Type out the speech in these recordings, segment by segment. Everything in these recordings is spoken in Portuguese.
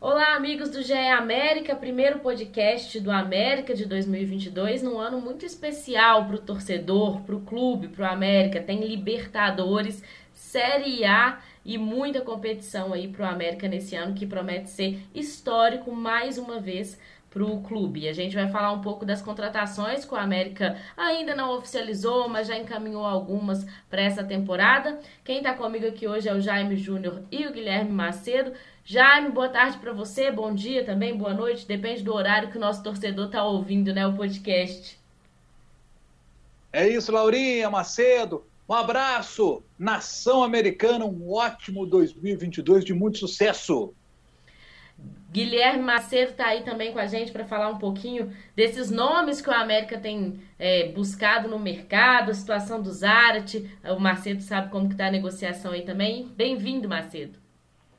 Olá, amigos do GE América, primeiro podcast do América de 2022, num ano muito especial para o torcedor, para o clube, para o América. Tem Libertadores, Série A e muita competição aí para o América nesse ano que promete ser histórico mais uma vez para o clube. A gente vai falar um pouco das contratações que o América ainda não oficializou, mas já encaminhou algumas para essa temporada. Quem está comigo aqui hoje é o Jaime Júnior e o Guilherme Macedo. Jaime, boa tarde para você, bom dia também, boa noite, depende do horário que o nosso torcedor está ouvindo, né, o podcast. É isso, Laurinha, Macedo. Um abraço, nação americana, um ótimo 2022 de muito sucesso. Guilherme Macedo está aí também com a gente para falar um pouquinho desses nomes que o América tem é, buscado no mercado, a situação do Zarate. O Macedo sabe como que está a negociação aí também. Bem-vindo, Macedo.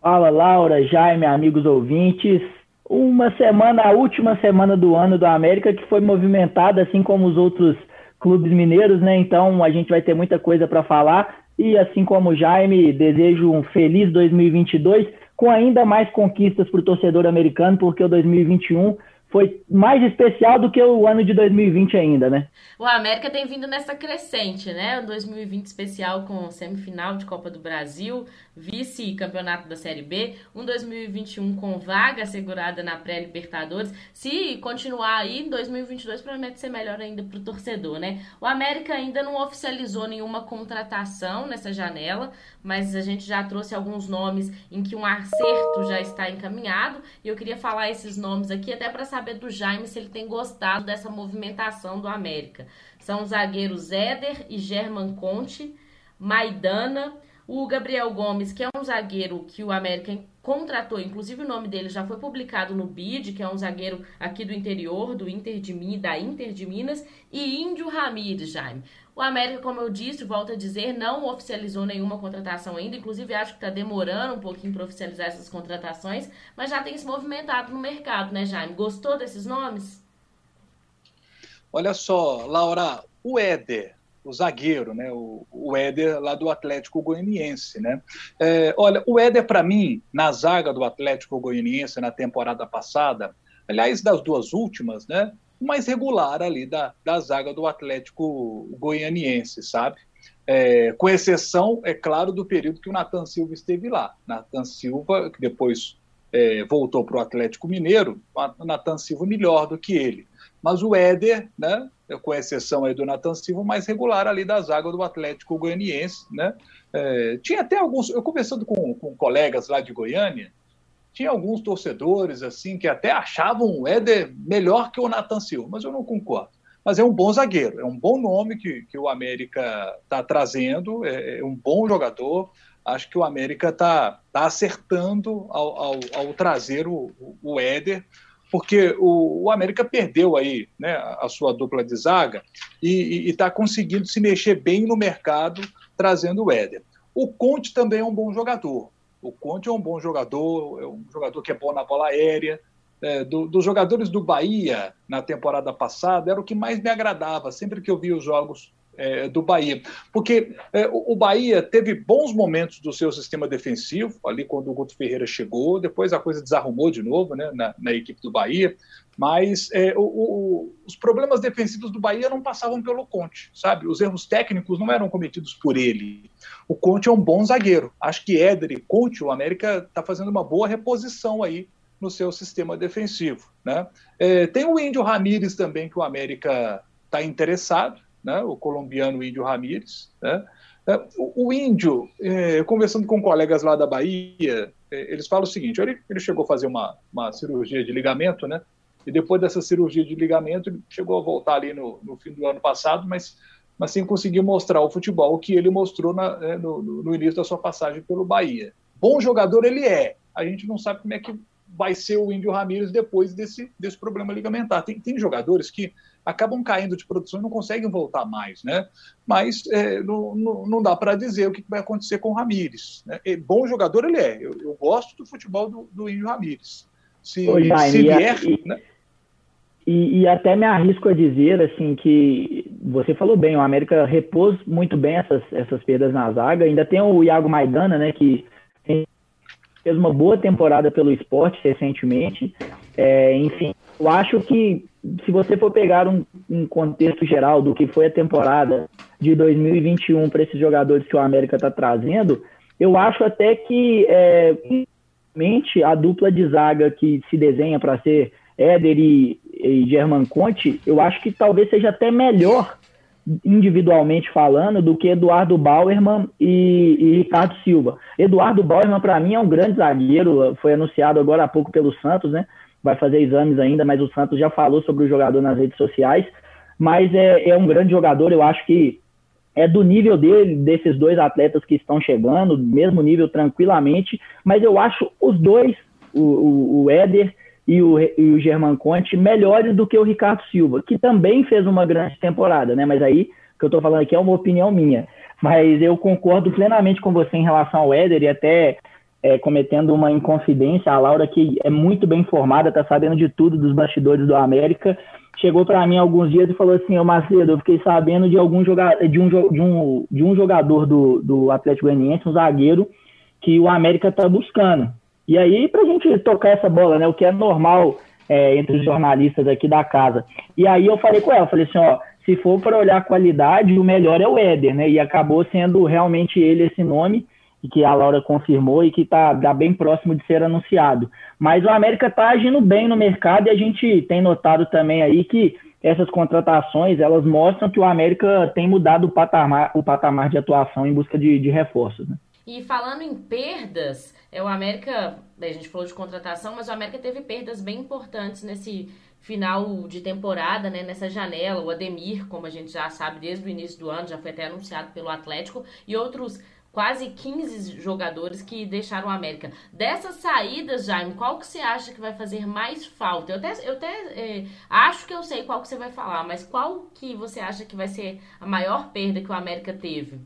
Fala, Laura, Jaime, amigos ouvintes. Uma semana, a última semana do ano do América, que foi movimentada, assim como os outros clubes mineiros, né? Então a gente vai ter muita coisa para falar. E assim como o Jaime, desejo um feliz 2022 com ainda mais conquistas para o torcedor americano, porque o 2021 foi mais especial do que o ano de 2020 ainda, né? O América tem vindo nessa crescente, né? Um 2020 especial com semifinal de Copa do Brasil, vice-campeonato da Série B, um 2021 com vaga assegurada na pré-Libertadores. Se continuar aí, 2022 promete ser melhor ainda para o torcedor, né? O América ainda não oficializou nenhuma contratação nessa janela, mas a gente já trouxe alguns nomes em que um acerto já está encaminhado, e eu queria falar esses nomes aqui até para saber saber do Jaime se ele tem gostado dessa movimentação do América. São os zagueiros Éder e German Conte, Maidana, o Gabriel Gomes, que é um zagueiro que o América contratou, inclusive o nome dele já foi publicado no BID, que é um zagueiro aqui do interior, do Inter de Minas, da Inter de Minas, e Índio Ramírez, Jaime. O América, como eu disse, volto a dizer, não oficializou nenhuma contratação ainda. Inclusive, acho que está demorando um pouquinho para oficializar essas contratações, mas já tem se movimentado no mercado, né, Jaime? Gostou desses nomes? Olha só, Laura, o Éder, o zagueiro, né, o, o Éder lá do Atlético Goianiense, né? É, olha, o Éder para mim na zaga do Atlético Goianiense na temporada passada, aliás das duas últimas, né? Mais regular ali da, da zaga do Atlético Goianiense, sabe? É, com exceção, é claro, do período que o Nathan Silva esteve lá. Nathan Silva, que depois é, voltou para o Atlético Mineiro, o Nathan Silva melhor do que ele. Mas o Éder, né, com exceção aí do Nathan Silva, mais regular ali da zaga do Atlético Goianiense. Né? É, tinha até alguns, eu conversando com, com colegas lá de Goiânia, tinha alguns torcedores assim que até achavam o Éder melhor que o Nathan Silva, mas eu não concordo. Mas é um bom zagueiro, é um bom nome que, que o América está trazendo, é, é, um bom jogador. Acho que o América está tá acertando ao, ao, ao trazer o, o Éder, porque o, o, América perdeu aí né, a, sua dupla de zaga e está conseguindo se mexer bem no mercado trazendo o Éder. O Conte também é um bom jogador. O Conte é um bom jogador, é um jogador que é bom na bola aérea. É, do, dos jogadores do Bahia na temporada passada, era o que mais me agradava, sempre que eu via os jogos é, do Bahia. Porque é, o, Bahia teve bons momentos do seu sistema defensivo, ali quando o Guto Ferreira chegou, depois a coisa desarrumou de novo né, na, na equipe do Bahia, mas é, o, o, os problemas defensivos do Bahia não passavam pelo Conte, sabe? Os erros técnicos não eram cometidos por ele. O Conte é um bom zagueiro. Acho que Éder e Conte, o América está fazendo uma boa reposição aí no seu sistema defensivo. Né? É, tem o Índio Ramírez também, que o América está interessado né, o colombiano Índio Ramírez. Né? É, o, o Índio, é, conversando com colegas lá da Bahia, é, eles falam o seguinte: ele, ele chegou a fazer uma, uma cirurgia de ligamento, né? E depois dessa cirurgia de ligamento, ele chegou a voltar ali no, no fim do ano passado, mas, mas sem conseguir mostrar o futebol que ele mostrou na, né, no, no início da sua passagem pelo Bahia. Bom jogador ele é. A gente não sabe como é que vai ser o Índio Ramírez depois desse, desse problema ligamentar. Tem, tem jogadores que acabam caindo de produção e não conseguem voltar mais, né? Mas é, não, não, não, dá para dizer o que vai acontecer com o Ramires. Né? Bom jogador ele é. Eu, eu, gosto do futebol do, do Índio Ramires. Se, se vier, e, né? e, e, até me arrisco a dizer assim que você falou bem, o América repôs muito bem essas, essas perdas na zaga. Ainda tem o Iago Maidana, né? Que fez uma boa temporada pelo esporte recentemente. É, enfim, eu acho que se você for pegar um, um, contexto geral do que foi a temporada de 2021 para esses jogadores que o América está trazendo, eu acho até que é, a dupla de zaga que se desenha para ser Éder e, e German Conte, eu acho que talvez seja até melhor individualmente falando do que Eduardo Bauerman e, e Ricardo Silva. Eduardo Bauerman para mim é um grande zagueiro, foi anunciado agora há pouco pelo Santos, né? Vai fazer exames ainda, mas o Santos já falou sobre o jogador nas redes sociais. Mas é, é um grande jogador, eu acho que é do nível dele, desses dois atletas que estão chegando, mesmo nível tranquilamente, mas eu acho os dois, o, o, o Éder e o, e o German Conte, melhores do que o Ricardo Silva, que também fez uma grande temporada, né? Mas aí, o que eu estou falando aqui é uma opinião minha. Mas eu concordo plenamente com você em relação ao Éder e até é, cometendo uma inconfidência. A Laura, que é muito bem informada, está sabendo de tudo dos bastidores do América, chegou para mim alguns dias e falou assim: Ô Macedo, eu fiquei sabendo de algum jogador, de um, de um, de um jogador do, do Atlético Goianiense, um zagueiro, que o América está buscando. E aí, para a gente tocar essa bola, né, o que é normal é, entre os jornalistas aqui da casa. E aí eu falei com ela, falei assim, ó, se for para olhar a qualidade, o melhor é o Éder, né? E acabou sendo realmente ele esse nome e que a Laura confirmou e que está tá bem próximo de ser anunciado. Mas o América está agindo bem no mercado e a gente tem notado também aí que essas contratações elas mostram que o América tem mudado o patamar, o patamar de atuação em busca de, de reforços. Né? E falando em perdas, é o América, a gente falou de contratação, mas o América teve perdas bem importantes nesse final de temporada, né, nessa janela. O Ademir, como a gente já sabe desde o início do ano, já foi até anunciado pelo Atlético, e outros quase 15 jogadores que deixaram o América. Dessas saídas, Jaime, qual que você acha que vai fazer mais falta? Eu até, eu até é, acho que eu sei qual que você vai falar, mas qual que você acha que vai ser a maior perda que o América teve?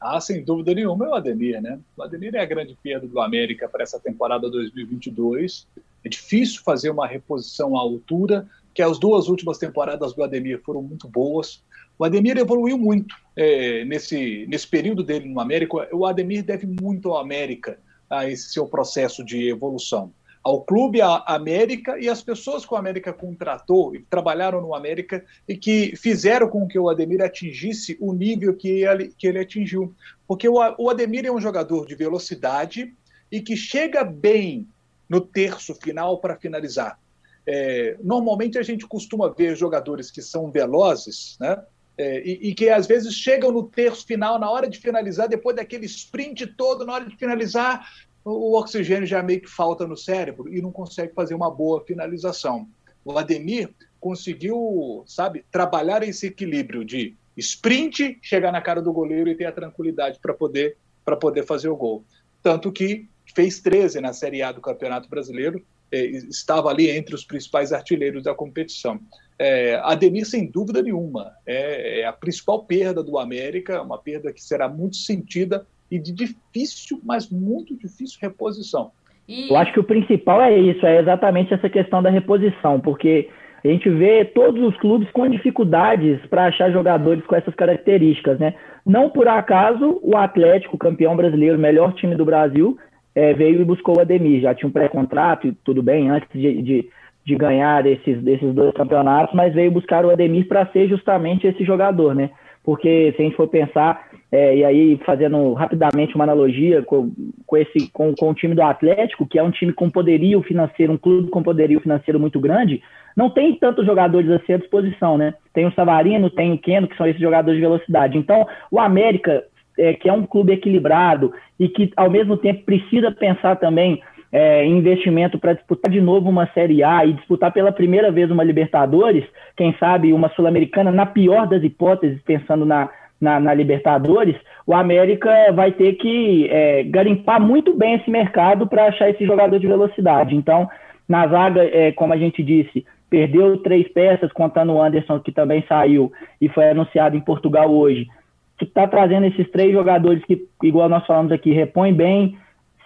Ah, sem dúvida nenhuma é o Ademir, né? O Ademir é a grande perda do América para essa temporada 2022. É difícil fazer uma reposição à altura, que as duas últimas temporadas do Ademir foram muito boas. O Ademir evoluiu muito é, nesse, nesse período dele no América. O Ademir deve muito ao América, a esse seu processo de evolução. Ao clube, à América e às pessoas que o América contratou e trabalharam no América e que fizeram com que o Ademir atingisse o nível que ele, que ele atingiu. Porque o, o Ademir é um jogador de velocidade e que chega bem no terço final para finalizar. É, normalmente a gente costuma ver jogadores que são velozes, né? É, e, e, que às vezes chegam no terço final, na hora de finalizar, depois daquele sprint todo, na hora de finalizar, o, o oxigênio já meio que falta no cérebro e não consegue fazer uma boa finalização. O Ademir conseguiu, sabe, trabalhar esse equilíbrio de sprint, chegar na cara do goleiro e ter a tranquilidade para poder, poder fazer o gol. Tanto que fez 13 na Série A do Campeonato Brasileiro, estava ali entre os principais artilheiros da competição. É, Ademir, sem dúvida nenhuma, é, é, a principal perda do América, uma perda que será muito sentida e de difícil, mas muito difícil reposição. E... Eu acho que o principal é isso, é exatamente essa questão da reposição, porque a gente vê todos os clubes com dificuldades para achar jogadores com essas características, né? Não por acaso o Atlético, campeão brasileiro, melhor time do Brasil, é, veio e buscou o Ademir. Já tinha um pré-contrato e tudo bem antes de, de, de ganhar esses, esses dois campeonatos, mas veio buscar o Ademir para ser justamente esse jogador, né? Porque se a gente for pensar, é, e aí fazendo rapidamente uma analogia com, com, esse, com, com o time do Atlético, que é um time com poderio financeiro, um clube com poderio financeiro muito grande, não tem tantos jogadores assim à disposição, né? Tem o Savarino, tem o Keno, que são esses jogadores de velocidade. Então, o América é, que é um clube equilibrado e que, ao mesmo tempo, precisa pensar também é, em investimento para disputar de novo uma Série A e disputar pela primeira vez uma Libertadores, quem sabe uma Sul-Americana, na pior das hipóteses, pensando na, na, na, Libertadores, o América vai ter que é, garimpar muito bem esse mercado para achar esse jogador de velocidade. Então, na zaga, é, como a gente disse, perdeu três peças, contando o Anderson, que também saiu e foi anunciado em Portugal hoje está trazendo esses três jogadores que, igual nós falamos aqui, repõe bem.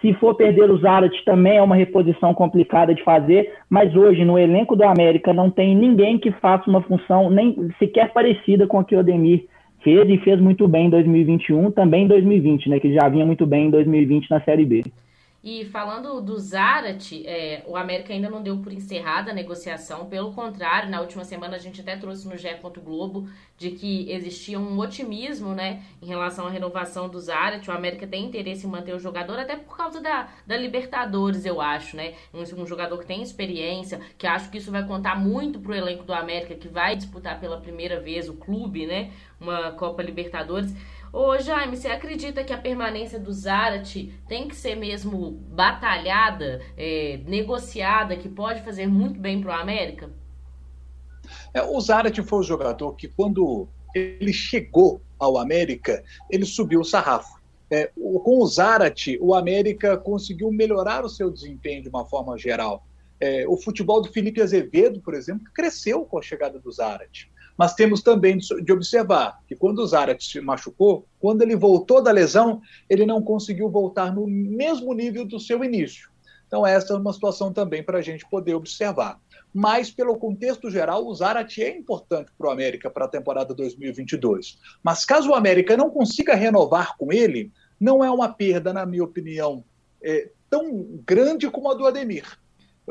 Se for perder o Zarat, também é uma reposição complicada de fazer, mas hoje no elenco do América não tem ninguém que faça uma função nem sequer parecida com a que o Ademir fez e fez muito bem em 2021, também em 2020, né, que já vinha muito bem em 2020 na Série B. E falando do Zarate, é, o América ainda não deu por encerrada a negociação, pelo contrário, na última semana a gente até trouxe no GE. Globo de que existia um otimismo né, em relação à renovação do Zarate. O América tem interesse em manter o jogador, até por causa da, da Libertadores, eu acho, né? Um, um jogador que tem experiência, que acho que isso vai contar muito pro elenco do América, que vai disputar pela primeira vez o clube, né? Uma Copa Libertadores. Ô Jaime, você acredita que a permanência do Zarate tem que ser mesmo batalhada, é, negociada, que pode fazer muito bem para o América? É, o Zarate foi o jogador que, quando ele chegou ao América, ele subiu o sarrafo. É, com o Zarate, o América conseguiu melhorar o seu desempenho de uma forma geral. É, o futebol do Felipe Azevedo, por exemplo, cresceu com a chegada do Zarate. Mas temos também de observar que quando o Zarat se machucou, quando ele voltou da lesão, ele não conseguiu voltar no mesmo nível do seu início. Então, essa é uma situação também para a gente poder observar. Mas, pelo contexto geral, o Zarat é importante para o América para a temporada 2022. Mas caso o América não consiga renovar com ele, não é uma perda, na minha opinião, é, tão grande como a do Ademir.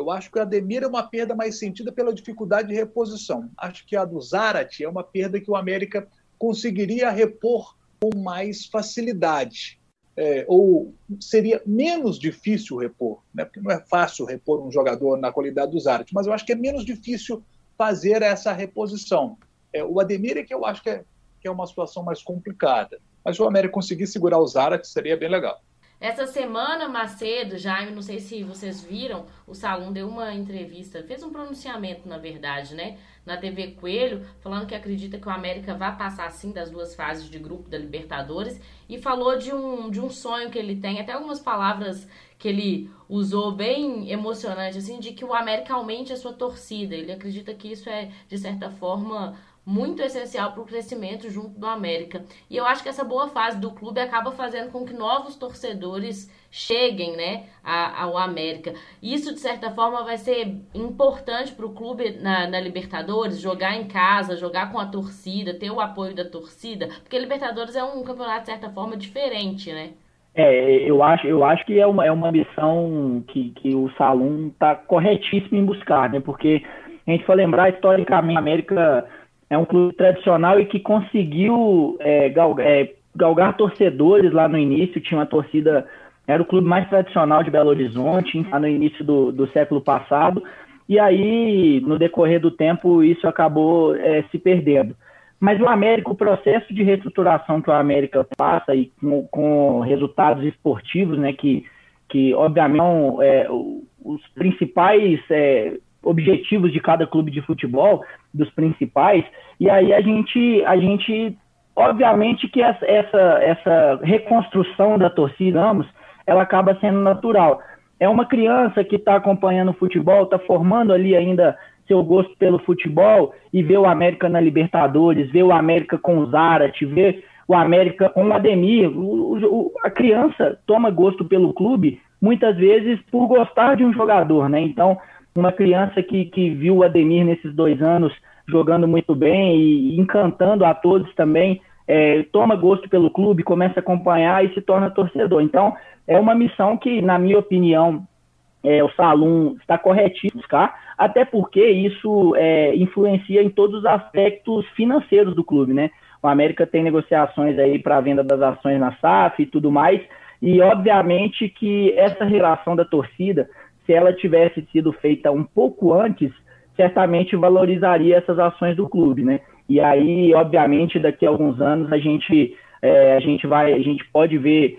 Eu acho que o Ademir é uma perda mais sentida pela dificuldade de reposição. Acho que a do Zarate é uma perda que o América conseguiria repor com mais facilidade. É, ou seria menos difícil repor, né? porque não é fácil repor um jogador na qualidade do Zarate, mas eu acho que é menos difícil fazer essa reposição. É, o Ademir é que eu acho que é, que é uma situação mais complicada. Mas se o América conseguir segurar o Zarate, seria bem legal. Essa semana, Macedo, Jaime, não sei se vocês viram, o Salum deu uma entrevista, fez um pronunciamento, na verdade, né? Na TV Coelho, falando que acredita que o América vai passar, assim, das duas fases de grupo da Libertadores. E falou de um, de um sonho que ele tem, até algumas palavras que ele usou bem emocionante, assim, de que o América aumente a sua torcida. Ele acredita que isso é, de certa forma, muito essencial para o crescimento junto do América. E eu acho que essa boa fase do clube acaba fazendo com que novos torcedores cheguem né, ao América. Isso, de certa forma, vai ser importante para o clube na, na, Libertadores, jogar em casa, jogar com a torcida, ter o apoio da torcida, porque Libertadores é um campeonato, de certa forma, diferente, né? É, eu acho, eu acho que é uma, é uma missão que, que o Salum está corretíssimo em buscar, né? Porque a gente for lembrar, historicamente, a América é um clube tradicional e que conseguiu é, galgar, é, galgar, torcedores lá no início. Tinha uma torcida, era o clube mais tradicional de Belo Horizonte, lá no início do, do século passado. E aí, no decorrer do tempo, isso acabou é, se perdendo. Mas o América, o processo de reestruturação que o América passa e com, com resultados esportivos, né, que, que obviamente é, os principais é, objetivos de cada clube de futebol, dos principais, e aí a gente, a gente obviamente que essa, essa reconstrução da torcida, vamos, ela acaba sendo natural. É uma criança que está acompanhando o futebol, está formando ali ainda seu gosto pelo futebol e vê o América na Libertadores, vê o América com o Zarate, vê o América com o Ademir. O, o, a criança toma gosto pelo clube muitas vezes por gostar de um jogador, né? Então, uma criança que, que viu o Ademir nesses dois anos jogando muito bem e encantando a todos também, é, toma gosto pelo clube, começa a acompanhar e se torna torcedor. Então, é uma missão que, na minha opinião, é, o Salum está corretíssimo buscar, até porque isso é, influencia em todos os aspectos financeiros do clube, né? O América tem negociações aí para a venda das ações na SAF e tudo mais, e obviamente que essa relação da torcida se ela tivesse sido feita um pouco antes, certamente valorizaria essas ações do clube, né? E aí, obviamente, daqui a alguns anos a gente é, a gente vai, a gente pode ver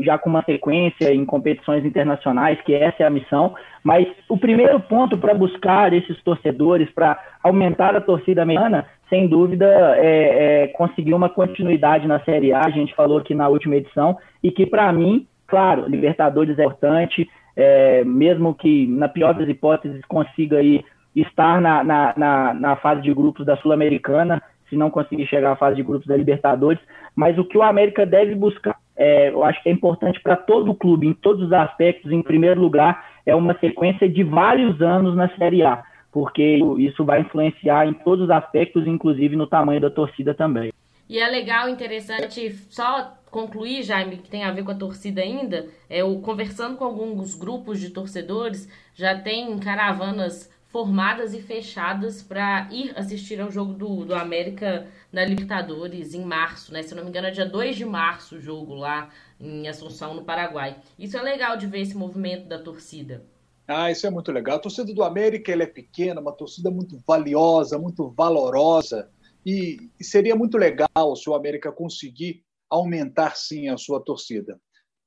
já com uma sequência em competições internacionais, que essa é a missão. Mas o primeiro ponto para buscar esses torcedores, para aumentar a torcida americana, sem dúvida, é, é, conseguir uma continuidade na Série A. A gente falou aqui na última edição e que para mim, claro, Libertadores é importante, é, mesmo que na pior das hipóteses consiga aí estar na, na, na, na fase de grupos da Sul-Americana, se não conseguir chegar à fase de grupos da Libertadores, mas o que o América deve buscar, é, eu acho que é importante para todo o clube, em todos os aspectos, em primeiro lugar, é uma sequência de vários anos na Série A, porque isso vai influenciar em todos os aspectos, inclusive no tamanho da torcida também. E é legal, interessante, só concluir, Jaime, que tem a ver com a torcida ainda, é o conversando com alguns grupos de torcedores, já tem caravanas formadas e fechadas para ir assistir ao jogo do, do América na Libertadores em março, né? Se eu não me engano, é dia 2 de março o jogo lá em Assunção, no Paraguai. Isso é legal de ver esse movimento da torcida. Ah, isso é muito legal. A torcida do América ela é pequena, uma torcida muito valiosa, muito valorosa. E, seria muito legal se o América conseguir aumentar sim a sua torcida.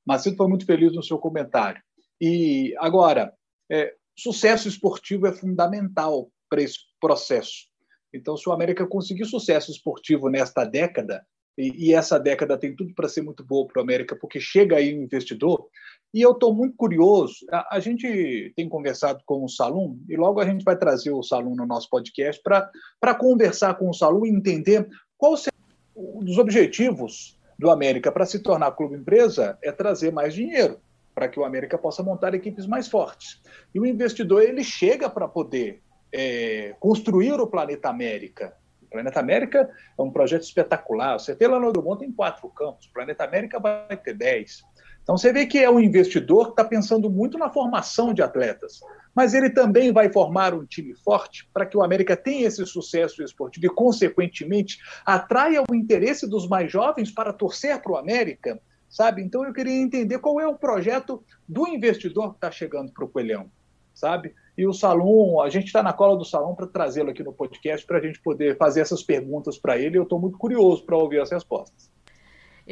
Macedo foi muito feliz no seu comentário. E agora, é, sucesso esportivo é fundamental para esse processo. Então, se o América conseguir sucesso esportivo nesta década, e, e essa década tem tudo para ser muito boa para o América, porque chega aí um investidor, e eu estou muito curioso. A, a, gente tem conversado com o Salum, e logo a gente vai trazer o Salum no nosso podcast para conversar com o Salum e entender qual será os objetivos do América para se tornar clube empresa é trazer mais dinheiro para que o América possa montar equipes mais fortes. E o investidor ele chega para poder é, construir o Planeta América. O Planeta América é um projeto espetacular. Você vê lá no Drummond tem quatro campos, o Planeta América vai ter dez. Então você vê que é um investidor que está pensando muito na formação de atletas mas ele também vai formar um time forte para que o América tenha esse sucesso esportivo e, consequentemente, atraia o interesse dos mais jovens para torcer para o América, sabe? Então eu queria entender qual é o projeto do investidor que está chegando para o Coelhão, sabe? E o Salom, a gente está na cola do Salom para trazê-lo aqui no podcast para a gente poder fazer essas perguntas para ele. Eu estou muito curioso para ouvir as respostas.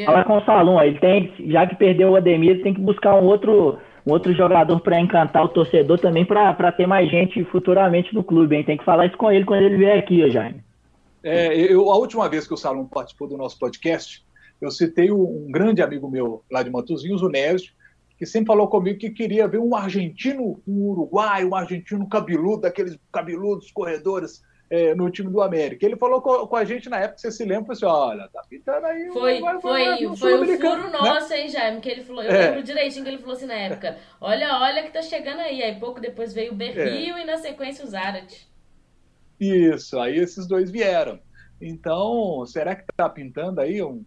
Fala com o Salom, ele tem, já que perdeu o Ademir, ele tem que buscar um outro um outro jogador para encantar o torcedor também, para ter mais gente futuramente no clube, hein? Tem que falar isso com ele quando ele vier aqui, Jaime. É, eu, a última vez que o Salom participou do nosso podcast, eu citei um grande amigo meu lá de Matosinhos, o Nésio, que sempre falou comigo que queria ver um argentino, um uruguaio, um argentino cabeludo, daqueles cabeludos corredores é, no time do América. Ele falou com, com, a gente na época, você se lembra, assim, olha, tá pintando aí... Foi, vai, foi, um foi um furo né? nosso, hein, Jaime, que ele falou, eu é. lembro direitinho que ele falou assim na época, olha, olha que tá chegando aí. Aí pouco depois veio o Berrio é. e na sequência o Zarat. Isso, aí esses dois vieram. Então, será que tá pintando aí um...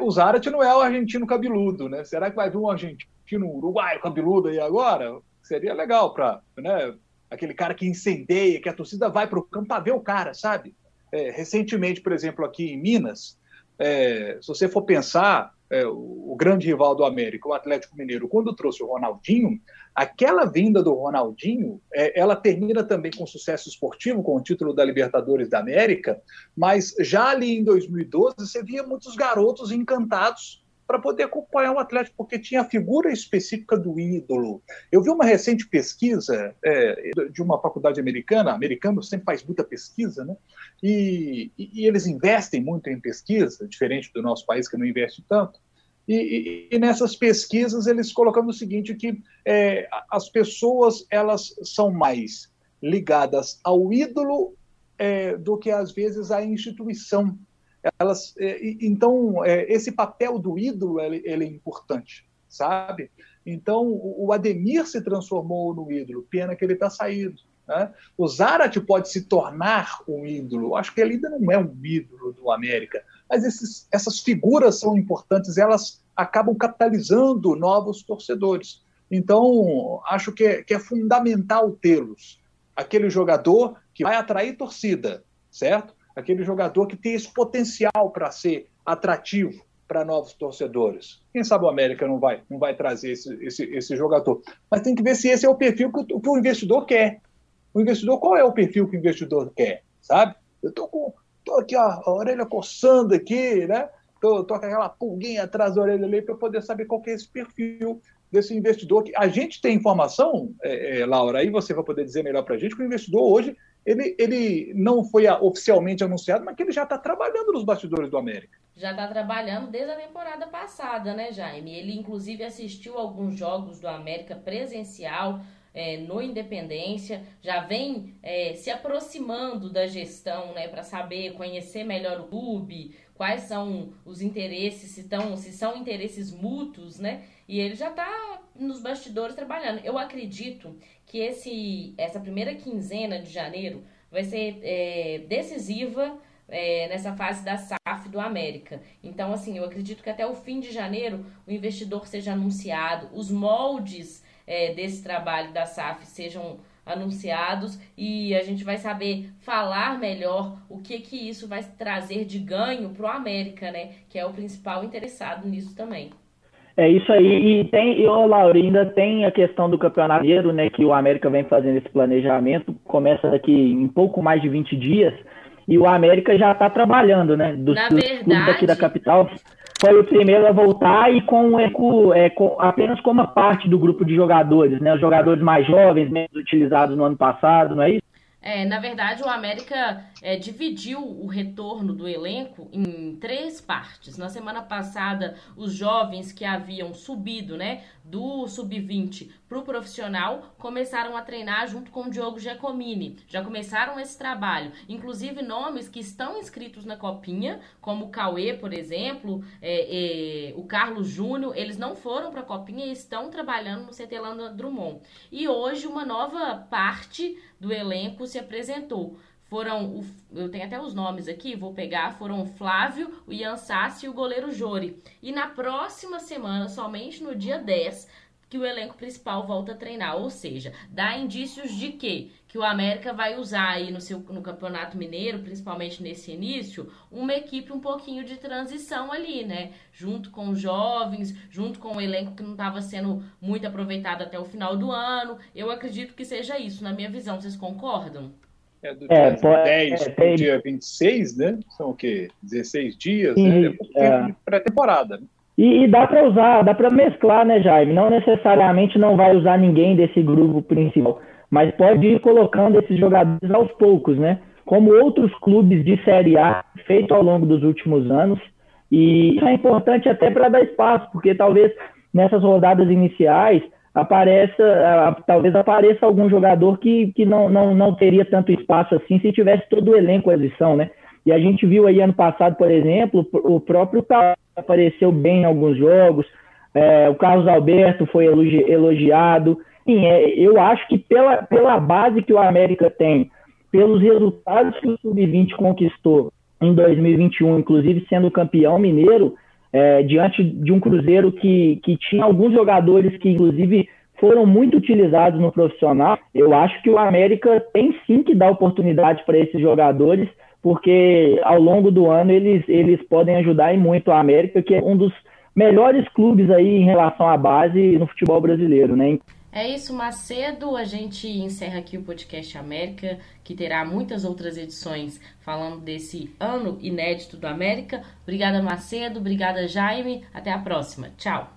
O Zarat não é o argentino cabeludo, né? Será que vai vir um argentino uruguaio cabeludo aí agora? Seria legal para né, aquele cara que incendeia, que a torcida vai para o campo para ver o cara, sabe? É, recentemente, por exemplo, aqui em Minas, é, se você for pensar, é, o, o, grande rival do América, o Atlético Mineiro, quando trouxe o Ronaldinho, aquela vinda do Ronaldinho, é, ela termina também com sucesso esportivo, com o título da Libertadores da América, mas já ali em 2012 você via muitos garotos encantados para poder acompanhar o Atlético, porque tinha a figura específica do ídolo. Eu vi uma recente pesquisa é, de uma faculdade americana, americano sempre faz muita pesquisa, né? E, e, e, eles investem muito em pesquisa, diferente do nosso país que não investe tanto. E, e nessas pesquisas eles colocam o seguinte que é, as pessoas elas são mais ligadas ao ídolo é, do que às vezes à instituição elas é, então é, esse papel do ídolo ele, ele, é importante sabe? Então o Ademir se transformou no ídolo pena que ele está saindo né? o Zarat pode se tornar um ídolo acho que ele ainda não é um ídolo do América mas esses, essas figuras são importantes elas acabam capitalizando novos torcedores. Então acho que é, que é fundamental tê-los. Aquele jogador que vai atrair torcida certo aquele jogador que tem esse potencial para ser atrativo para novos torcedores. Quem sabe o América não vai, não vai trazer esse, esse, esse jogador. Mas tem que ver se esse é o perfil que, que o investidor quer. O investidor, qual é o perfil que o investidor quer? Sabe? Eu tô com tô aqui ó, a orelha coçando aqui, né? Tô, tô com aquela pulguinha atrás da orelha ali para poder saber qual é esse perfil desse investidor. que A gente tem informação, é, é, Laura, aí você vai poder dizer melhor para a gente, que o investidor hoje ele, ele não foi oficialmente anunciado, mas que ele já está trabalhando nos bastidores do América. Já está trabalhando desde a temporada passada, né, Jaime? Ele, inclusive, assistiu alguns jogos do América presencial é, no Independência, já vem é, se aproximando da gestão, né, para saber, conhecer melhor o clube, quais são os interesses, se, tão, se são interesses mútuos, né? E ele já está nos bastidores trabalhando. Eu acredito que esse, essa primeira quinzena de janeiro vai ser é, decisiva é, nessa fase da SAF do América. Então, assim, eu acredito que até o fim de janeiro o investidor seja anunciado, os moldes é, desse trabalho da SAF sejam anunciados e a gente vai saber falar melhor o que que isso vai trazer de ganho para o América, né? Que é o principal interessado nisso também. É isso aí. E tem, e, ô, Laura, ainda tem a questão do campeonato né? Que o América vem fazendo esse planejamento, começa daqui em pouco mais de 20 dias, e o América já está trabalhando, né? Dos, Na dos verdade, daqui da capital foi o primeiro a voltar e com, com, é, com, apenas como parte do grupo de jogadores, né? Os jogadores mais jovens, menos utilizados no ano passado, não é isso? É, na verdade, o América é, dividiu o retorno do elenco em três partes. Na semana passada, os jovens que haviam subido né, do sub-20 para o profissional começaram a treinar junto com o Diogo Giacomini. Já começaram esse trabalho. Inclusive, nomes que estão inscritos na Copinha, como o Cauê, por exemplo, é, é, o Carlos Júnior, eles não foram para a Copinha e estão trabalhando no CT Landa Drummond. E hoje, uma nova parte do elenco se apresentou. Foram, eu tenho até os nomes aqui, vou pegar, foram o Flávio, o Ian Sassi e o goleiro Jori. E na próxima semana, somente no dia 10, que o elenco principal volta a treinar. Ou seja, dá indícios de que que o América vai usar aí no, seu, no Campeonato Mineiro, principalmente nesse início, uma equipe um pouquinho de transição ali, né? Junto com os jovens, junto com o elenco que não estava sendo muito aproveitado até o final do ano. Eu acredito que seja isso, na minha visão. Vocês concordam? É do é, dia pode, 10 é, tem... dia 26, né? São o quê? 16 dias, Sim, né? É. Pré-temporada, né? E, e, dá para usar, dá para mesclar, né, Jaime? Não necessariamente não vai usar ninguém desse grupo principal mas pode ir colocando esses jogadores aos poucos, né? Como outros clubes de Série A feito ao longo dos últimos anos. E isso é importante até para dar espaço, porque talvez nessas rodadas iniciais apareça, talvez apareça algum jogador que, que não, não, não teria tanto espaço assim se tivesse todo o elenco à lição, né? E a gente viu aí ano passado, por exemplo, o próprio Carlos apareceu bem em alguns jogos, é, o Carlos Alberto foi elogiado, Sim, é, eu acho que pela, pela base que o América tem, pelos resultados que o Sub-20 conquistou em 2021, inclusive sendo campeão mineiro, é, diante de um Cruzeiro que, que tinha alguns jogadores que, inclusive, foram muito utilizados no profissional, eu acho que o América tem sim que dar oportunidade para esses jogadores, porque ao longo do ano eles, eles podem ajudar e muito a América, que é um dos melhores clubes aí em relação à base no futebol brasileiro, né? É isso, Macedo. A gente encerra aqui o podcast América, que terá muitas outras edições falando desse ano inédito do América. Obrigada, Macedo. Obrigada, Jaime. Até a próxima. Tchau.